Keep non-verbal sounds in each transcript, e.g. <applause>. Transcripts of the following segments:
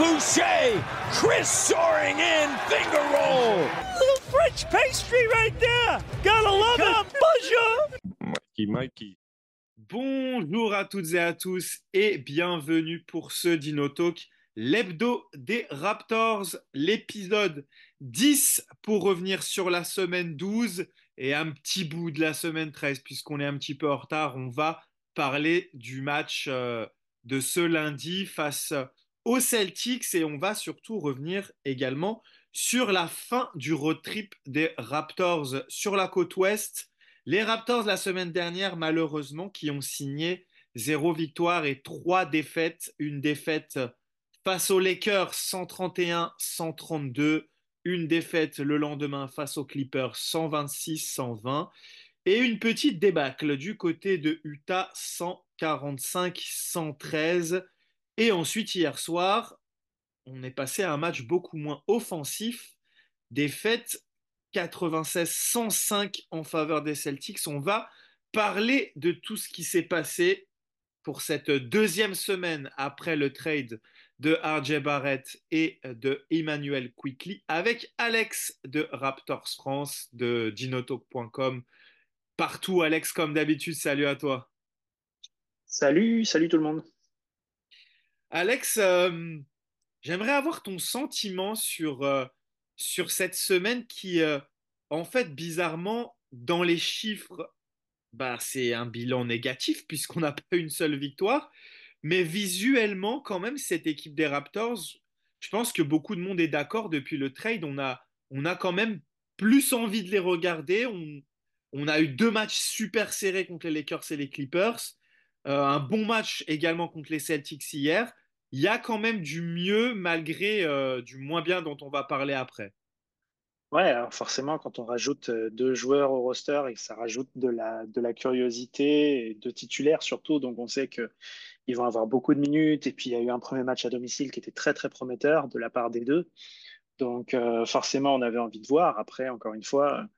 Boucher. Chris soaring in. Finger roll. Little French pastry right there. Gotta love it. <laughs> Bonjour. Mikey, Mikey. Bonjour à toutes et à tous et bienvenue pour ce Dino Talk, l'hebdo des Raptors, l'épisode 10 pour revenir sur la semaine 12 et un petit bout de la semaine 13 puisqu'on est un petit peu en retard. On va parler du match euh, de ce lundi face aux Celtics et on va surtout revenir également sur la fin du road trip des Raptors sur la côte ouest. Les Raptors la semaine dernière, malheureusement, qui ont signé zéro victoire et trois défaites. Une défaite face aux Lakers 131-132. Une défaite le lendemain face aux Clippers 126-120. Et une petite débâcle du côté de Utah 145-113. Et ensuite, hier soir, on est passé à un match beaucoup moins offensif. Défaite 96-105 en faveur des Celtics. On va parler de tout ce qui s'est passé pour cette deuxième semaine après le trade de RJ Barrett et de Emmanuel Quickly avec Alex de Raptors France de ginotalk.com. Partout, Alex, comme d'habitude, salut à toi. Salut, salut tout le monde. Alex, euh, j'aimerais avoir ton sentiment sur, euh, sur cette semaine qui, euh, en fait, bizarrement, dans les chiffres, bah, c'est un bilan négatif puisqu'on n'a <laughs> pas une seule victoire. Mais visuellement, quand même, cette équipe des Raptors, je pense que beaucoup de monde est d'accord depuis le trade. On a, on a quand même plus envie de les regarder. On, a eu deux matchs super serrés contre les Lakers et les Clippers. Un bon match également contre les Celtics hier. Il y a quand même du mieux malgré euh, du moins bien dont on va parler après. Ouais, alors forcément, quand on rajoute euh, deux joueurs au roster et ça rajoute de la, de la curiosité et de titulaires surtout, donc on sait que ils vont avoir beaucoup de minutes. Et puis il y a eu un premier match à domicile qui était très très prometteur de la part des deux. Donc euh, forcément, on avait envie de voir. Après, encore une fois,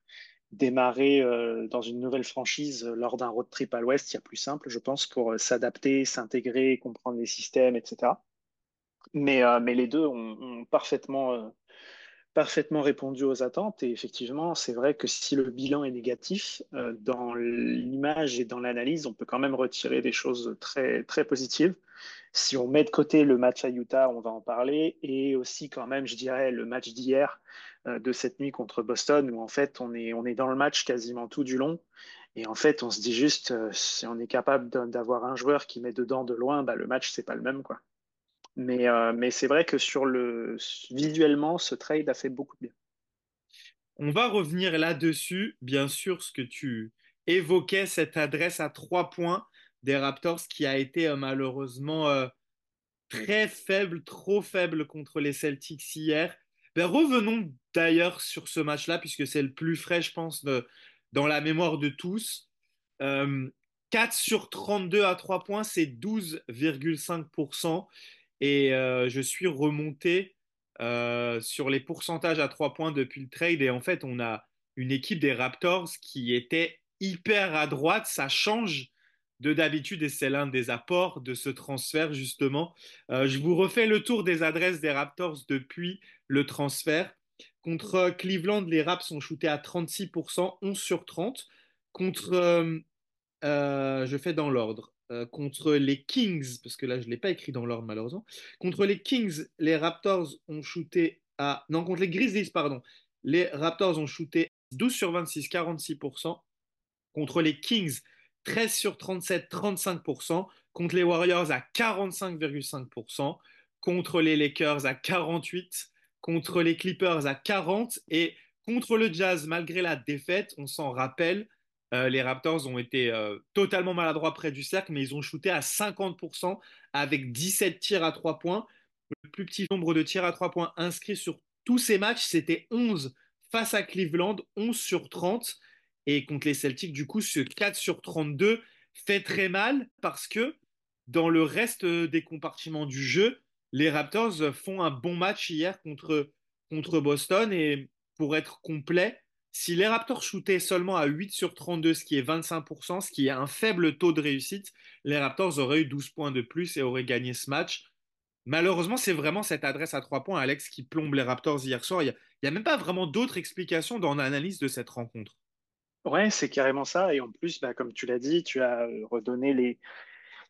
démarrer euh, dans une nouvelle franchise lors d'un road trip à l'Ouest, il y a plus simple, je pense, pour s'adapter, s'intégrer, comprendre les systèmes, etc. Mais, les deux ont parfaitement parfaitement répondu aux attentes. Et effectivement, c'est vrai que si le bilan est négatif, euh, dans l'image et dans l'analyse, on peut quand même retirer des choses très, très positives. Si on met de côté le match à Utah, on va en parler, et aussi quand même, je dirais, le match d'hier, euh, de cette nuit contre Boston, où en fait, on est, on est dans le match quasiment tout du long. Et en fait, on se dit juste, euh, si on est capable d'avoir un joueur qui met dedans de loin, bah, le match, c'est pas le même, quoi. Mais, euh, mais c'est vrai que sur le visuellement, ce trade a fait beaucoup de bien. On va revenir là-dessus, bien sûr, ce que tu évoquais, cette adresse à trois points des Raptors qui a été euh, malheureusement euh, très faible, trop faible contre les Celtics hier. Ben, revenons d'ailleurs sur ce match-là, puisque c'est le plus frais, je pense, dans la mémoire de tous. 4 sur 32 à 3 points, c'est 12,5%. Et euh, je suis remonté euh, sur les pourcentages à trois points depuis le trade. Et en fait, on a une équipe des Raptors qui était hyper à droite. Ça change de d'habitude et c'est l'un des apports de ce transfert justement. Euh, je vous refais le tour des adresses des Raptors depuis le transfert. Contre Cleveland, les Raps sont shootés à 36%, 11 sur 30. Contre, je fais dans l'ordre. Euh, contre les Kings, parce que là je ne l'ai pas écrit dans l'ordre malheureusement, contre les Kings, les Raptors ont shooté à... Non, contre les Grizzlies, pardon. Les Raptors ont shooté 12 sur 26, 46%. Contre les Kings, 13 sur 37, 35%. Contre les Warriors à 45,5%. Contre les Lakers à 48%. Contre les Clippers à 40%. Et contre le Jazz, malgré la défaite, on s'en rappelle, euh, les Raptors ont été euh, totalement maladroits près du cercle, mais ils ont shooté à 50% avec 17 tirs à 3 points. Le plus petit nombre de tirs à 3 points inscrits sur tous ces matchs, c'était 11 face à Cleveland, 11 sur 30. Et contre les Celtics, du coup, ce 4 sur 32 fait très mal parce que dans le reste des compartiments du jeu, les Raptors font un bon match hier contre, contre Boston. Et pour être complet, si les Raptors shootaient seulement à 8 sur 32, ce qui est 25%, ce qui est un faible taux de réussite, les Raptors auraient eu 12 points de plus et auraient gagné ce match. Malheureusement, c'est vraiment cette adresse à 3 points, Alex, qui plombe les Raptors hier soir. Il n'y a, même pas vraiment d'autres explications dans l'analyse de cette rencontre. Ouais, c'est carrément ça. Et en plus, bah, comme tu l'as dit, tu as redonné les,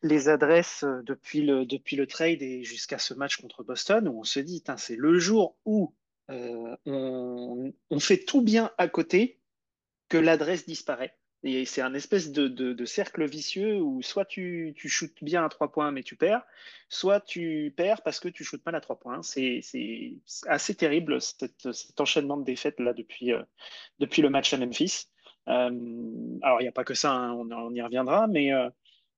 les adresses euh, depuis le, depuis le trade et jusqu'à ce match contre Boston où on se dit, c'est le jour où euh, on, fait tout bien à côté que l'adresse disparaît. Et c'est un espèce de, cercle vicieux où soit tu, tu shootes bien à trois points mais tu perds, soit tu perds parce que tu shootes mal à trois points. C'est assez terrible cet enchaînement de défaites là depuis, euh, depuis le match à Memphis. alors il n'y a pas que ça, hein, on, y reviendra, mais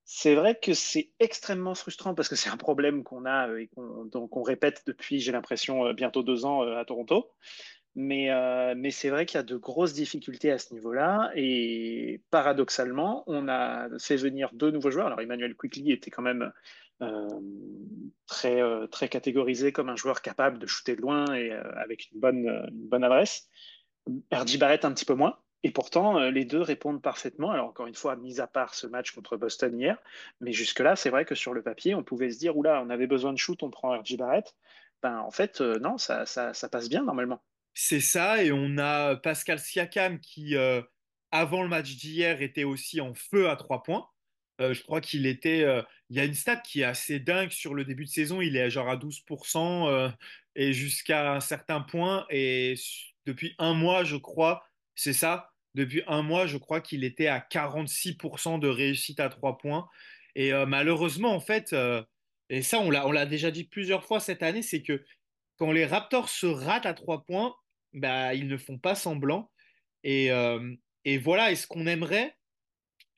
c'est vrai que c'est extrêmement frustrant parce que c'est un problème qu'on a euh, et qu'on répète depuis, j'ai l'impression, euh, bientôt deux ans euh, à Toronto. Mais, c'est vrai qu'il y a de grosses difficultés à ce niveau-là. Et paradoxalement, on a fait venir deux nouveaux joueurs. Alors, Emmanuel Quickly était quand même très, très catégorisé comme un joueur capable de shooter de loin et avec une bonne, une bonne adresse. RJ Barrett un petit peu moins. Et pourtant, euh, les deux répondent parfaitement. Alors, encore une fois, mis à part ce match contre Boston hier, mais jusque-là, c'est vrai que sur le papier, on pouvait se dire, oula, on avait besoin de shoot, on prend RJ Barrett. Ben, en fait, euh, non, ça, ça, passe bien normalement. C'est ça, et on a Pascal Siakam qui, euh, avant le match d'hier, était aussi en feu à trois points. je crois qu'il était. il y a une stat qui est assez dingue sur le début de saison. Il est genre à 12% et jusqu'à un certain point. Et depuis un mois, je crois, c'est ça depuis un mois, je crois qu'il était à 46% de réussite à trois points. Et euh, malheureusement, en fait, euh, et ça, on l'a déjà dit plusieurs fois cette année, c'est que quand les Raptors se ratent à trois points, bah, ils ne font pas semblant. Et, euh, voilà, et ce qu'on aimerait,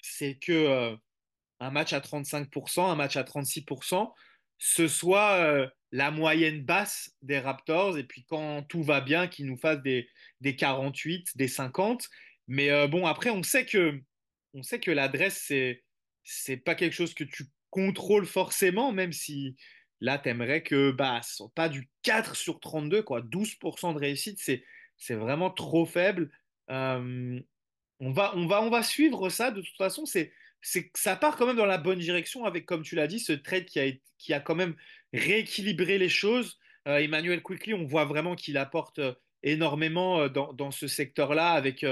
c'est que un match à 35%, un match à 36%, ce soit la moyenne basse des Raptors, et puis quand tout va bien, qu'ils nous fassent des, des 48, des 50. Mais euh, bon, après, on sait que, on sait que l'adresse, c'est, c'est pas quelque chose que tu contrôles forcément, même si là, tu aimerais que, bah, ce soit pas du 4 sur 32, quoi. 12% de réussite, c'est, c'est vraiment trop faible. Euh, on, va, on, va, on va suivre ça. De toute façon, c'est, c'est, ça part quand même dans la bonne direction avec, comme tu l'as dit, ce trade qui a, qui a quand même rééquilibré les choses. Euh, Emmanuel Quickly, on voit vraiment qu'il apporte énormément dans, dans ce secteur-là avec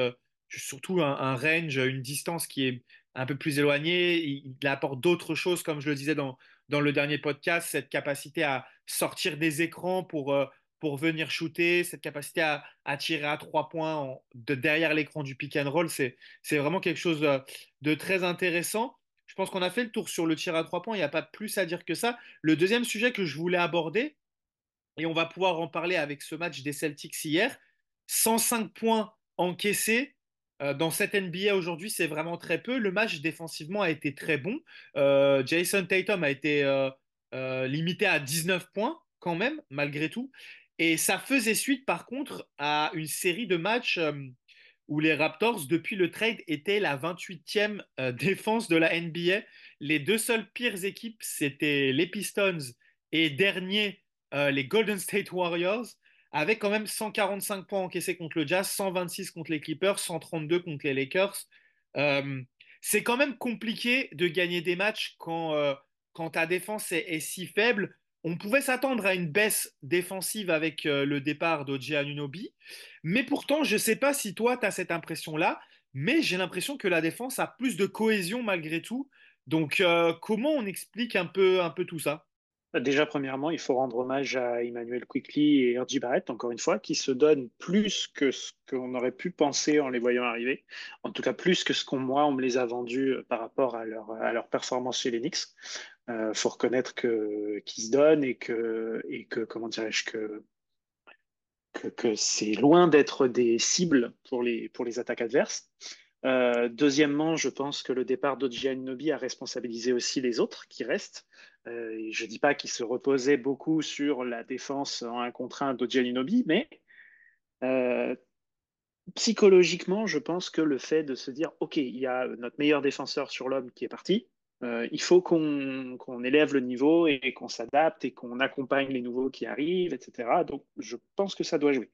surtout un, range, une distance qui est un peu plus éloignée. Il, apporte d'autres choses, comme je le disais dans, dans le dernier podcast, cette capacité à sortir des écrans pour, euh, pour venir shooter, cette capacité à, tirer à trois points de derrière l'écran du pick and roll, c'est vraiment quelque chose de, de, très intéressant. Je pense qu'on a fait le tour sur le tir à trois points, il n'y a pas plus à dire que ça. Le deuxième sujet que je voulais aborder, et on va pouvoir en parler avec ce match des Celtics hier, 105 points encaissés euh, dans cette NBA aujourd'hui, c'est vraiment très peu. Le match défensivement a été très bon. Euh, Jason Tatum a été euh, limité à 19 points quand même, malgré tout. Et ça faisait suite, par contre, à une série de matchs où les Raptors, depuis le trade, étaient la 28e <laughs> défense de la NBA. Les deux seules pires équipes, c'était les Pistons et dernier, les Golden State Warriors avec quand même 145 points encaissés contre le Jazz, 126 contre les Clippers, 132 contre les Lakers. Euh, c'est quand même compliqué de gagner des matchs quand, euh, ta défense est, si faible. On pouvait s'attendre à une baisse défensive avec euh, le départ d'Oji Anunobi, mais pourtant, je ne sais pas si toi, tu as cette impression-là, mais j'ai l'impression que la défense a plus de cohésion malgré tout. Donc, comment on explique un peu tout ça? Déjà, premièrement, il faut rendre hommage à Emmanuel Quickly et R.J. Barrett, encore une fois, qui se donnent plus que ce qu'on aurait pu penser en les voyant arriver. En tout cas, plus que ce qu'on, moi, on me les a vendus euh, par rapport à leur, à leur performance chez Knicks. Il euh, faut reconnaître qu'ils se donnent et que, et que comment dirais-je, que, que c'est loin d'être des cibles pour les, pour les attaques adverses. Euh, deuxièmement, je pense que le départ d'Oji Nobi a responsabilisé aussi les autres qui restent. Euh, je ne dis pas qu'il se reposait beaucoup sur la défense en un contre un d'Ogianinobi, mais euh, psychologiquement, je pense que le fait de se dire, OK, il y a notre meilleur défenseur sur l'homme qui est parti, euh, il faut qu'on élève le niveau et qu'on s'adapte et qu'on accompagne les nouveaux qui arrivent, etc. Donc, je pense que ça doit jouer.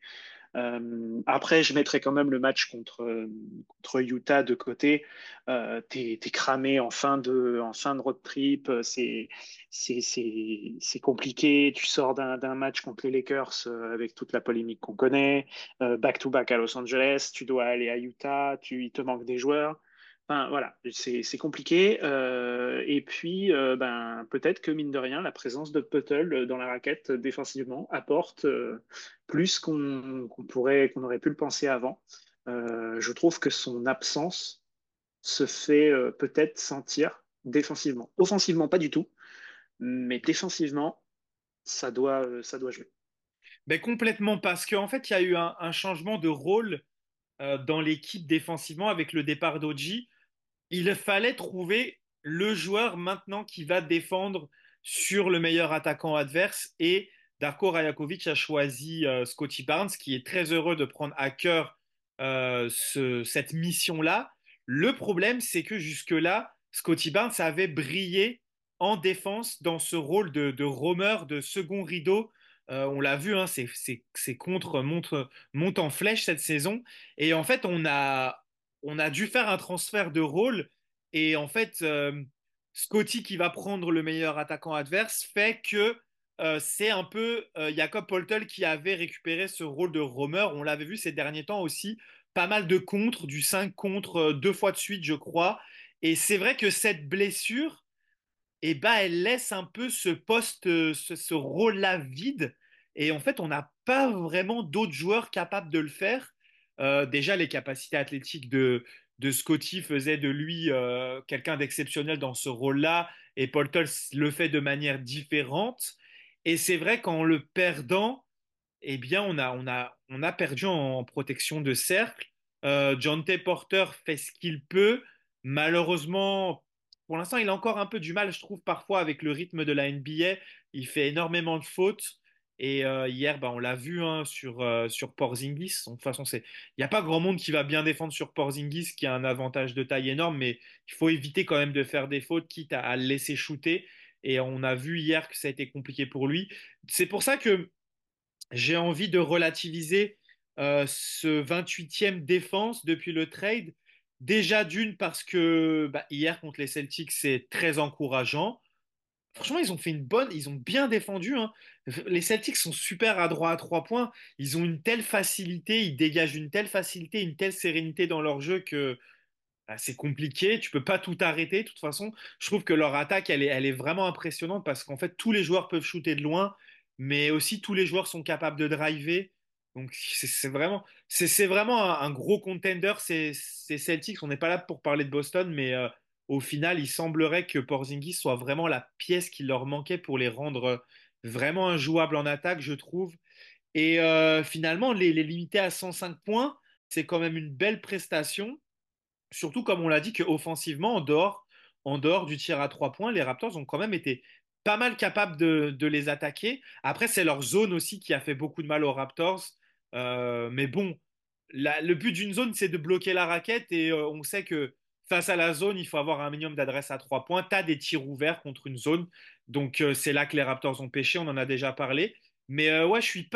Euh, après, je mettrai quand même le match contre, contre Utah de côté. Euh, t'es, es cramé en fin de, en fin de road trip. C'est, compliqué. Tu sors d'un, match contre les Lakers euh, avec toute la polémique qu'on connaît. Back-to-back à Los Angeles. Tu dois aller à Utah. Tu, il te manque des joueurs voilà, c'est compliqué. Euh, et puis, euh, ben, peut-être que mine de rien, la présence de Puttle dans la raquette défensivement apporte euh, plus qu'on pourrait, qu'on aurait pu le penser avant. je trouve que son absence se fait peut-être sentir défensivement. Offensivement, pas du tout, mais défensivement, ça doit, jouer. Ben, complètement, parce qu'en fait, il y a eu un, un changement de rôle dans l'équipe défensivement avec le départ d'Oji il fallait trouver le joueur maintenant qui va défendre sur le meilleur attaquant adverse et Darko Rajakovic a choisi euh, Scotty Barnes qui est très heureux de prendre à cœur euh, cette mission-là. Le problème, c'est que jusque-là, Scotty Barnes avait brillé en défense dans ce rôle de, roamer, de second rideau. Euh, on l'a vu, hein, ses, contres montent, en flèche cette saison. Et en fait, on a, on a dû faire un transfert de rôle et en fait, euh, Scotty qui va prendre le meilleur attaquant adverse fait que euh, c'est un peu euh, Jacob Poltel qui avait récupéré ce rôle de roamer. On l'avait vu ces derniers temps aussi, pas mal de contre, du 5 contre deux fois de suite, je crois. Et c'est vrai que cette blessure, eh ben, elle laisse un peu ce poste, ce, ce rôle-là vide. Et en fait, on n'a pas vraiment d'autres joueurs capables de le faire. Euh, déjà, les capacités athlétiques de, Scotty faisaient de lui euh, quelqu'un d'exceptionnel dans ce rôle-là, et Paul le fait de manière différente. Et c'est vrai qu'en le perdant, eh bien, on a perdu en protection de cercle. Euh, John T. Porter fait ce qu'il peut. Malheureusement, pour l'instant, il a encore un peu du mal, je trouve, parfois avec le rythme de la NBA. Il fait énormément de fautes. Et hier, bah, on l'a vu hein, sur, euh, sur Porzingis. De toute façon, il n'y a pas grand monde qui va bien défendre sur Porzingis, qui a un avantage de taille énorme, mais il faut éviter quand même de faire des fautes, quitte à, le laisser shooter. Et on a vu hier que ça a été compliqué pour lui. C'est pour ça que j'ai envie de relativiser ce 28e défense depuis le trade. Déjà d'une parce que bah, hier contre les Celtics, c'est très encourageant. Franchement, ils ont fait une bonne, ils ont bien défendu. Hein. Les Celtics sont super adroits à trois points. Ils ont une telle facilité, ils dégagent une telle facilité, une telle sérénité dans leur jeu que bah, c'est compliqué. Tu peux pas tout arrêter. De toute façon, je trouve que leur attaque, elle est, vraiment impressionnante parce qu'en fait, tous les joueurs peuvent shooter de loin, mais aussi tous les joueurs sont capables de driver. Donc c'est vraiment, c'est vraiment un, gros contender. C'est Celtics. On n'est pas là pour parler de Boston, mais euh, au final, il semblerait que Porzingis soit vraiment la pièce qui leur manquait pour les rendre vraiment injouables en attaque, je trouve. Et euh, finalement, les, limiter à 105 points, c'est quand même une belle prestation. Surtout comme on l'a dit qu'offensivement, en dehors, en dehors du tir à 3 points, les Raptors ont quand même été pas mal capables de, les attaquer. Après, c'est leur zone aussi qui a fait beaucoup de mal aux Raptors. Euh, mais bon, le but d'une zone, c'est de bloquer la raquette et euh, on sait que face à la zone, il faut avoir un minimum d'adresse à trois points. Tu as des tirs ouverts contre une zone. Donc, euh, c'est là que les Raptors ont pêché. On en a déjà parlé. Mais euh, ouais, je suis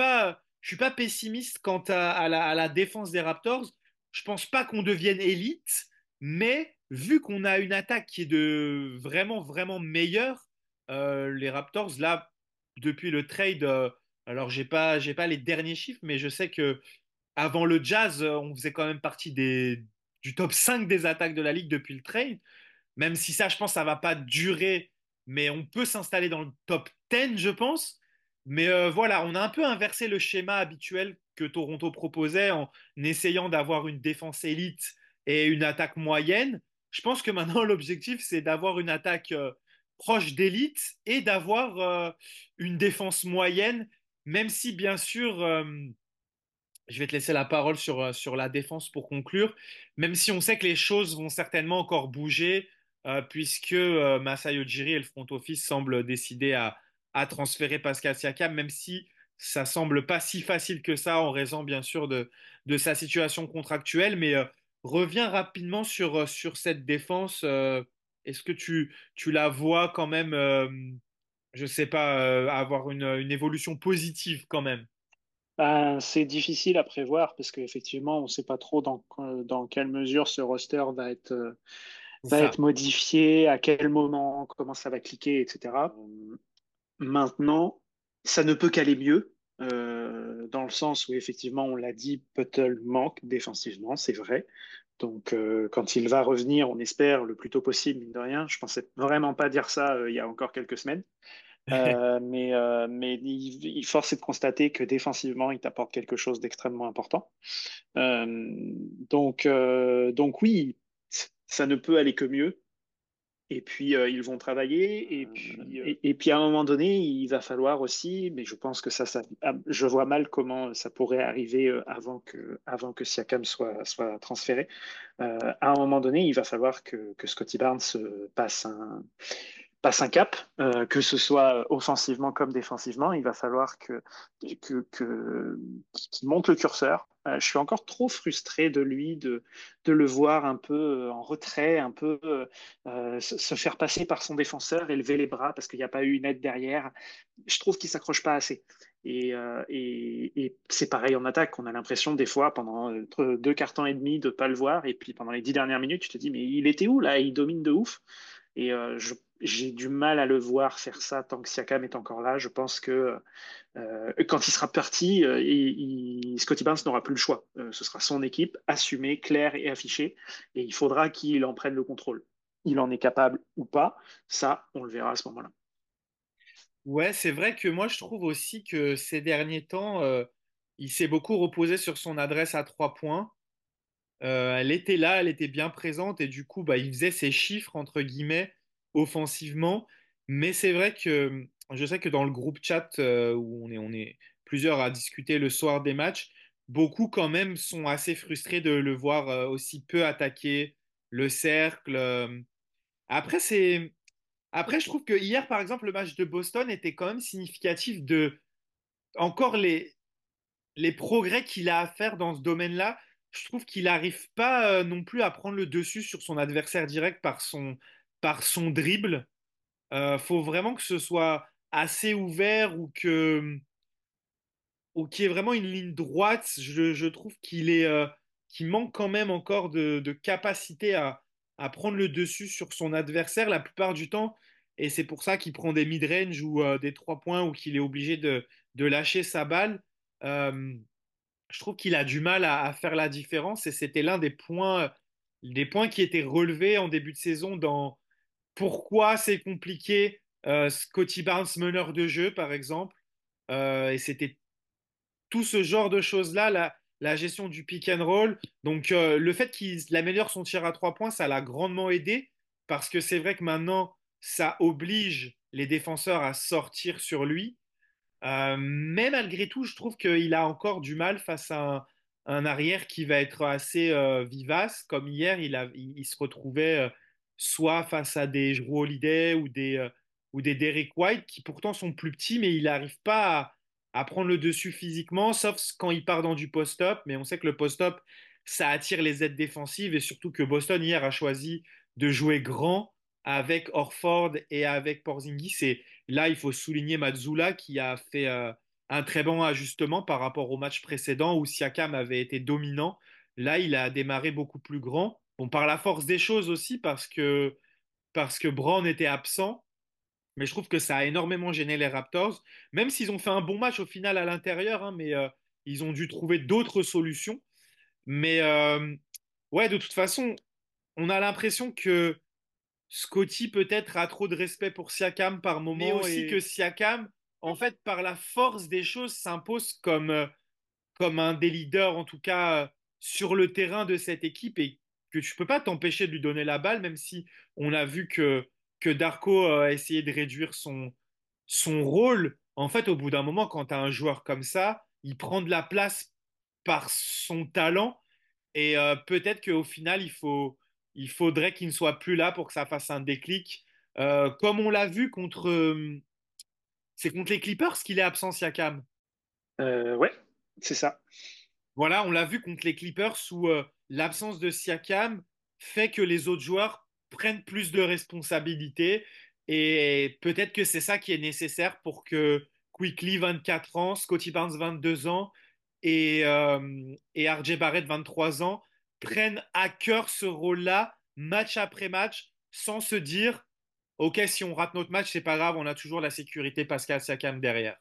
suis pas pessimiste quant à, la, défense des Raptors. Je pense pas qu'on devienne élite. Mais vu qu'on a une attaque qui est de vraiment, vraiment meilleure, euh, les Raptors, là, depuis le trade, alors j'ai pas, j'ai pas les derniers chiffres, mais je sais que avant le Jazz, on faisait quand même partie des, du top 5 des attaques de la ligue depuis le trade. Même si ça, je pense, ça va pas durer, mais on peut s'installer dans le top 10, je pense. Mais euh, voilà, on a un peu inversé le schéma habituel que Toronto proposait en essayant d'avoir une défense élite et une attaque moyenne. Je pense que maintenant, <laughs> l'objectif, c'est d'avoir une attaque euh, proche d'élite et d'avoir euh, une défense moyenne, même si, bien sûr, je vais te laisser la parole sur, euh, sur la défense pour conclure, même si on sait que les choses vont certainement encore bouger, euh, puisque euh, Masai Ujiri et le front office semblent décider à, à transférer Pascal Siakam, même si ça semble pas si facile que ça en raison bien sûr de, de sa situation contractuelle. Mais reviens rapidement sur, sur cette défense. Est-ce que tu, tu la vois quand même, je sais pas, avoir une, une évolution positive quand même? Ben, c'est difficile à prévoir parce qu'effectivement, on ne sait pas trop dans, dans quelle mesure ce roster va être, euh, va être modifié, à quel moment, comment ça va cliquer, etc. Maintenant, ça ne peut qu'aller mieux, euh, dans le sens où effectivement, on l'a dit, Puttle manque défensivement, c'est vrai. Donc, euh, quand il va revenir, on espère le plus tôt possible, mine de rien. Je pensais vraiment pas dire ça il y a encore quelques semaines. Euh, mais euh, mais il, force est de constater que défensivement, il t'apporte quelque chose d'extrêmement important. Euh, donc, donc oui, ça ne peut aller que mieux. Et puis, ils vont travailler. Et puis, et, puis, à un moment donné, il va falloir aussi, mais je pense que ça, ça ah, je vois mal comment ça pourrait arriver avant que, avant que Siakam soit, soit transféré. à un moment donné, il va falloir que, que Scotty Barnes passe un passe un cap, euh, que ce soit offensivement comme défensivement. Il va falloir que, que, que qu'il monte le curseur. Euh, je suis encore trop frustré de lui, de, de le voir un peu euh, en retrait, un peu se faire passer par son défenseur, élever les bras parce qu'il n'y a pas eu une aide derrière. Je trouve qu'il s'accroche pas assez. Et, et, et c'est pareil en attaque. On a l'impression des fois pendant deux cartons et demi de pas le voir, et puis pendant les dix dernières minutes, tu te dis mais il était où là? Il domine de ouf. Et je j'ai du mal à le voir faire ça tant que Siakam est encore là. Je pense que euh, quand il sera parti, euh, Scotty Barnes n'aura plus le choix. Euh, ce sera son équipe, assumée, claire et affichée, et il faudra qu'il en prenne le contrôle. Il en est capable ou pas, ça, on le verra à ce moment-là. Ouais, c'est vrai que moi, je trouve aussi que ces derniers temps, il s'est beaucoup reposé sur son adresse à trois points. elle était là, elle était bien présente, et du coup, bah, il faisait ses chiffres, entre guillemets, offensivement. Mais c'est vrai que je sais que dans le groupe chat euh, où on est, on est plusieurs à discuter le soir des matchs, beaucoup quand même sont assez frustrés de le voir euh, aussi peu attaquer le cercle. Euh. Après, c'est... Après, je trouve que hier, par exemple, le match de Boston était quand même significatif de encore les, les progrès qu'il a à faire dans ce domaine-là. Je trouve qu'il n'arrive pas non plus à prendre le dessus sur son adversaire direct par son, par son dribble. Euh, faut vraiment que ce soit assez ouvert ou que ou qu'il y ait vraiment une ligne droite. Je, trouve qu'il est euh, manque quand même encore de, capacité à, prendre le dessus sur son adversaire la plupart du temps. Et c'est pour ça qu'il prend des mid-range ou euh, des trois points ou qu'il est obligé de, lâcher sa balle. Euh, je trouve qu'il a du mal à, à, faire la différence et c'était l'un des points, des points qui étaient relevés en début de saison dans, pourquoi c'est compliqué euh, Scotty Barnes meneur de jeu, par exemple. Euh, et c'était tout ce genre de choses-là, la, gestion du pick and roll. Donc euh, le fait qu'il améliore son tir à trois points, ça l'a grandement aidé, parce que c'est vrai que maintenant, ça oblige les défenseurs à sortir sur lui. mais malgré tout, je trouve qu'il a encore du mal face à un, arrière qui va être assez vivace. Comme hier, il se retrouvait soit face à des Drew Holiday ou des, euh, Derek White qui pourtant sont plus petits, mais il n'arrive pas à, prendre le dessus physiquement, sauf quand il part dans du post-up. Mais on sait que le post-up, ça attire les aides défensives et surtout que Boston hier a choisi de jouer grand avec Orford et avec Porzingis. Et là, il faut souligner Mazzula qui a fait euh, un très bon ajustement par rapport au match précédent où Siakam avait été dominant. Là, il a démarré beaucoup plus grand. Bon, par la force des choses aussi, parce que, parce que Brown était absent. Mais je trouve que ça a énormément gêné les Raptors, même s'ils ont fait un bon match au final à l'intérieur, hein, mais euh, ils ont dû trouver d'autres solutions. Mais euh, ouais, de toute façon, on a l'impression que Scotty peut-être a trop de respect pour Siakam par moment, mais aussi que Siakam, en fait, par la force des choses, s'impose comme, euh, comme un des leaders, en tout cas, sur le terrain de cette équipe et que tu peux pas t'empêcher de lui donner la balle, même si on a vu que, que Darko a essayé de réduire son, son rôle. En fait, au bout d'un moment, quand tu as un joueur comme ça, il prend de la place par son talent. Et euh, peut-être qu'au final, il, faut, il faudrait qu'il ne soit plus là pour que ça fasse un déclic. Euh, comme on l'a vu contre. Euh, c'est contre les Clippers qu'il est absent, Siakam. ouais, c'est ça. Voilà, on l'a vu contre les Clippers où l'absence de Siakam fait que les autres joueurs prennent plus de responsabilités. Et peut-être que c'est ça qui est nécessaire pour que Quickly, 24 ans, Scotty Barnes, 22 ans, et, euh, et RJ Barrett, 23 ans, prennent à cœur ce rôle-là, match après match, sans se dire Ok, si on rate notre match, c'est pas grave, on a toujours la sécurité Pascal Siakam derrière.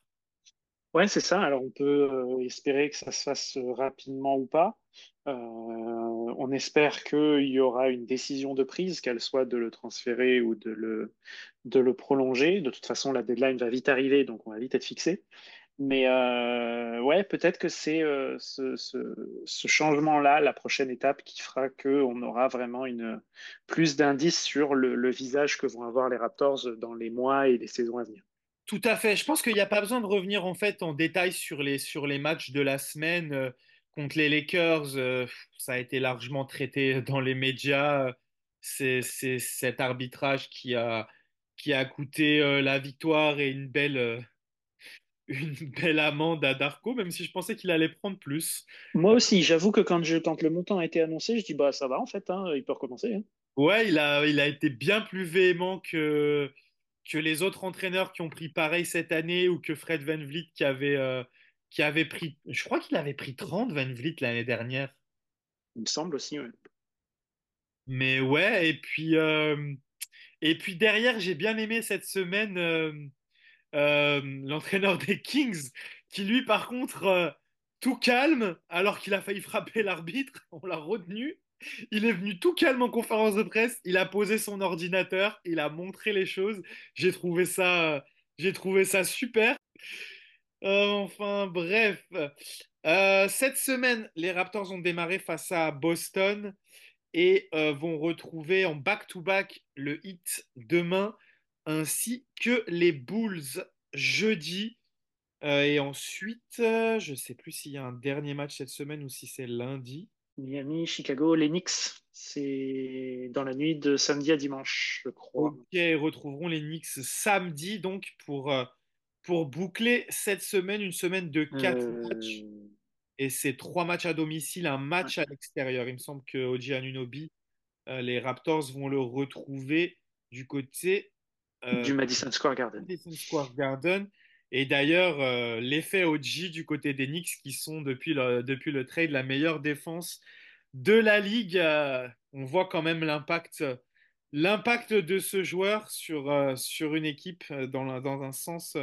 Ouais, c'est ça. Alors, on peut euh, espérer que ça se fasse rapidement ou pas. Euh, on espère qu'il y aura une décision de prise, qu'elle soit de le transférer ou de le, de le prolonger. De toute façon, la deadline va vite arriver, donc on va vite être fixé. Mais euh, ouais, peut-être que c'est euh, ce, changement-là, la prochaine étape, qui fera qu'on aura vraiment une, plus d'indices sur le visage que vont avoir les Raptors dans les mois et les saisons à venir. Tout à fait. Je pense qu'il n'y a pas besoin de revenir en fait en détail sur les, sur les matchs de la semaine euh, contre les Lakers. euh, ça a été largement traité dans les médias. C'est, c'est cet arbitrage qui a, qui a coûté euh, la victoire et une belle, euh, <laughs> une belle amende à Darko, même si je pensais qu'il allait prendre plus. Moi aussi, j'avoue que quand, je, quand le montant a été annoncé, je dis bah ça va en fait, hein, il peut recommencer. hein. Ouais, il a, il a été bien plus véhément que, que les autres entraîneurs qui ont pris pareil cette année ou que Fred Van Vliet qui avait, euh, qui avait pris, je crois qu'il avait pris 30 Van Vliet l'année dernière. Il me semble aussi. ouais. Mais ouais, et puis, euh, et puis derrière, j'ai bien aimé cette semaine euh, l'entraîneur des Kings qui lui, par contre, tout calme, alors qu'il a failli frapper l'arbitre, on l'a retenu. Il est venu tout calme en conférence de presse, il a posé son ordinateur, il a montré les choses. J'ai trouvé ça, j'ai trouvé ça super. Euh, enfin, bref. Euh, cette semaine, les Raptors ont démarré face à Boston et euh, vont retrouver en back-to-back le Heat demain, ainsi que les Bulls jeudi. Et ensuite, je ne sais plus s'il y a un dernier match cette semaine ou si c'est lundi. Miami, Chicago, les Knicks, c'est dans la nuit de samedi à dimanche, je crois. Ok, ils retrouveront les Knicks samedi, donc pour, euh, pour boucler cette semaine, une semaine de quatre Euh, matchs. Et c'est trois matchs à domicile, un match ouais. à l'extérieur. Il me semble que OG Anunoby, euh, les Raptors vont le retrouver du côté euh, Du Madison Square Garden. Madison Square Garden. Et d'ailleurs, euh, l'effet OG du côté des Knicks, qui sont depuis le, depuis le trade la meilleure défense de la ligue, euh, on voit quand même l'impact, l'impact de ce joueur sur, euh, sur une équipe dans, la- dans un sens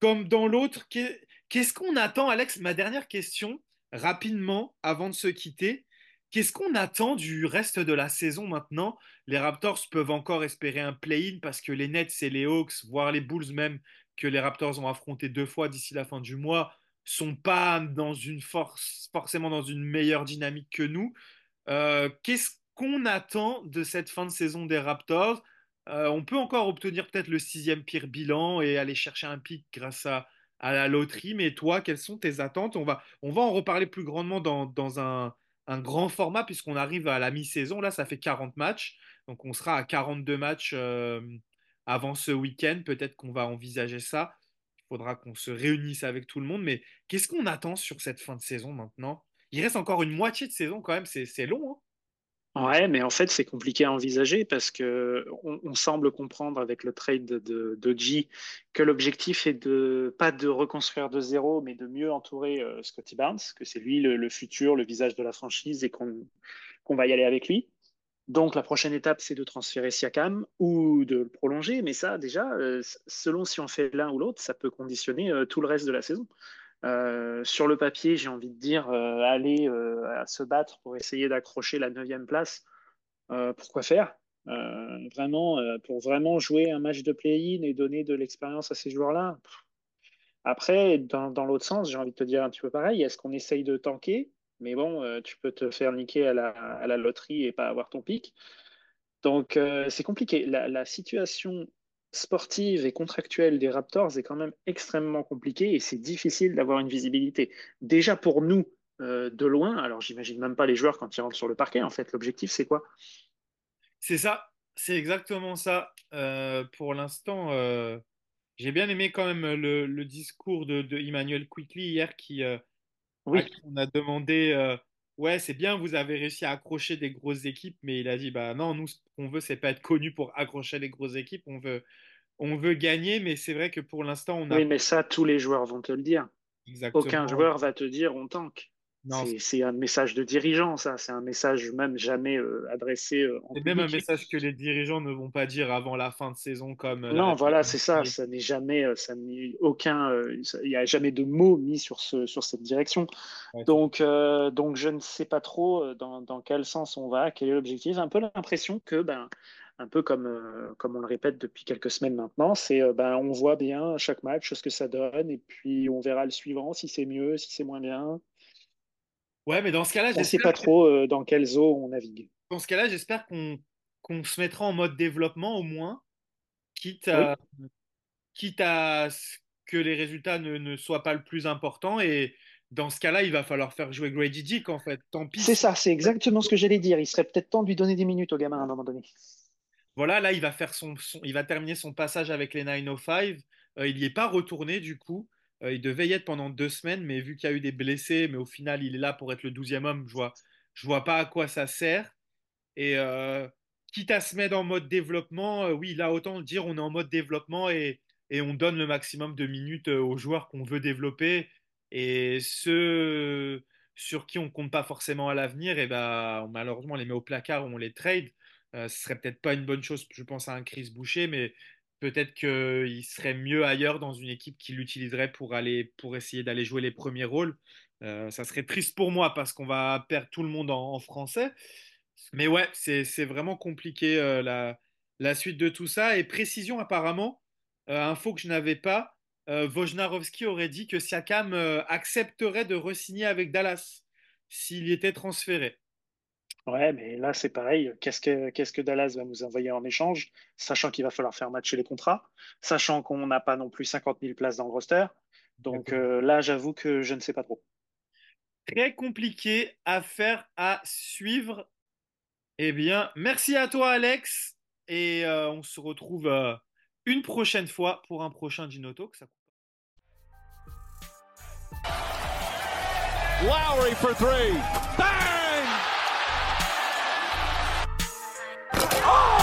comme dans l'autre. Qu'est- Qu'est-ce qu'on attend, Alex? Ma dernière question, rapidement, avant de se quitter. Qu'est-ce qu'on attend du reste de la saison maintenant? Les Raptors peuvent encore espérer un play-in parce que les Nets et les Hawks, voire les Bulls même, que les Raptors ont affronté deux fois d'ici la fin du mois, sont pas dans une force, forcément dans une meilleure dynamique que nous. Euh, qu'est-ce qu'on attend de cette fin de saison des Raptors? Euh, on peut encore obtenir peut-être le sixième pire bilan et aller chercher un pic grâce à, à la loterie, mais toi, quelles sont tes attentes? On va, on va en reparler plus grandement dans, dans un, un grand format puisqu'on arrive à la mi-saison. Là, ça fait 40 matchs, donc on sera à 42 matchs euh, avant ce week-end. Peut-être qu'on va envisager ça. Il faudra qu'on se réunisse avec tout le monde, mais qu'est-ce qu'on attend sur cette fin de saison maintenant? Il reste encore une moitié de saison quand même, c'est long, hein Ouais, mais en fait, c'est compliqué à envisager parce que on, semble comprendre avec le trade de, d'O.J. que l'objectif est de pas de reconstruire de zéro, mais de mieux entourer euh, Scotty Barnes, que c'est lui le, futur, le visage de la franchise et qu'on va y aller avec lui. Donc, la prochaine étape, c'est de transférer Siakam ou de le prolonger. Mais ça, déjà, euh, selon si on fait l'un ou l'autre, ça peut conditionner euh, tout le reste de la saison. Euh, sur le papier, j'ai envie de dire, aller à se battre pour essayer d'accrocher la neuvième place. Pourquoi faire? Vraiment, pour vraiment jouer un match de play-in et donner de l'expérience à ces joueurs-là. Après, dans, dans l'autre sens, j'ai envie de te dire un petit peu pareil. Est-ce qu'on essaye de tanker? Mais bon, euh, tu peux te faire niquer à la, loterie et pas avoir ton pic. Donc, euh, c'est compliqué. La, situation sportive et contractuelle des Raptors est quand même extrêmement compliquée et c'est difficile d'avoir une visibilité. Déjà pour nous, euh, de loin, alors j'imagine même pas les joueurs quand ils rentrent sur le parquet. En fait, l'objectif, c'est quoi? C'est ça, c'est exactement ça. Pour l'instant, j'ai bien aimé quand même le, discours de, de Emmanuel Quickly hier qui, Oui, on a demandé euh, Ouais, c'est bien, vous avez réussi à accrocher des grosses équipes, mais il a dit Bah non, nous, ce qu'on veut, c'est pas être connu pour accrocher des grosses équipes, on veut, on veut gagner, mais c'est vrai que pour l'instant, on a oui, mais ça, tous les joueurs vont te le dire. Aucun joueur va te dire on tank. C'est un message de dirigeant, ça. C'est un message même jamais euh, adressé. Euh, c'est même un message que les dirigeants ne vont pas dire avant la fin de saison comme. Euh, non, voilà, c'est ça. Ça n'est jamais, ça n'est aucun. Il n'y a jamais de mots mis sur ce, sur cette direction. donc, donc, je ne sais pas trop dans, dans, quel sens on va, quel est l'objectif. Un peu l'impression que, ben, un peu comme, comme on le répète depuis quelques semaines maintenant, c'est ben, on voit bien chaque match ce que ça donne et puis on verra le suivant si c'est mieux, si c'est moins bien. Ouais, mais dans ce cas-là, je ne sais pas trop euh, dans quelle eaux on navigue. Dans ce cas-là, j'espère qu'on se mettra en mode développement au moins, quitte à, quitte à ce que les résultats ne, ne, soient pas le plus important. Et dans ce cas-là, il va falloir faire jouer Grady Dick, en fait. Tant pis. C'est ça, c'est exactement ce que j'allais dire. Il serait peut-être temps de lui donner des minutes au gamin à un moment donné. Voilà, là, il va, faire son, il va terminer son passage avec les 905. Euh, il n'y est pas retourné, du coup. Euh, il devait y être pendant deux semaines, mais vu qu'il y a eu des blessés, mais au final, il est là pour être le douzième homme, je vois, je vois pas à quoi ça sert. Et euh, quitte à se mettre en mode développement, euh, oui, là, autant le dire, on est en mode développement et, on donne le maximum de minutes aux joueurs qu'on veut développer. Et ceux sur qui on compte pas forcément à l'avenir, et eh ben, malheureusement, on les met au placard ou on les trade. ce serait peut-être pas une bonne chose, je pense à un Chris Boucher, mais peut-être qu'il serait mieux ailleurs dans une équipe qui l'utiliserait pour, aller, pour essayer d'aller jouer les premiers rôles. Euh, ça serait triste pour moi parce qu'on va perdre tout le monde en, français. Mais ouais, c'est vraiment compliqué euh, la, suite de tout ça. Et précision apparemment, euh, info que je n'avais pas, Wojnarowski aurait dit que Siakam accepterait de re-signer avec Dallas s'il y était transféré. Ouais, mais là, c'est pareil. Qu'est-ce que, qu'est-ce que Dallas va nous envoyer en échange, sachant qu'il va falloir faire matcher les contrats, sachant qu'on n'a pas non plus 50 000 places dans le roster. Donc euh, là, j'avoue que je ne sais pas trop. Très compliqué à faire, à suivre. Eh bien, merci à toi, Alex. Et euh, on se retrouve euh, une prochaine fois pour un prochain Gino Talk. Lowry for three. Bang! Oh!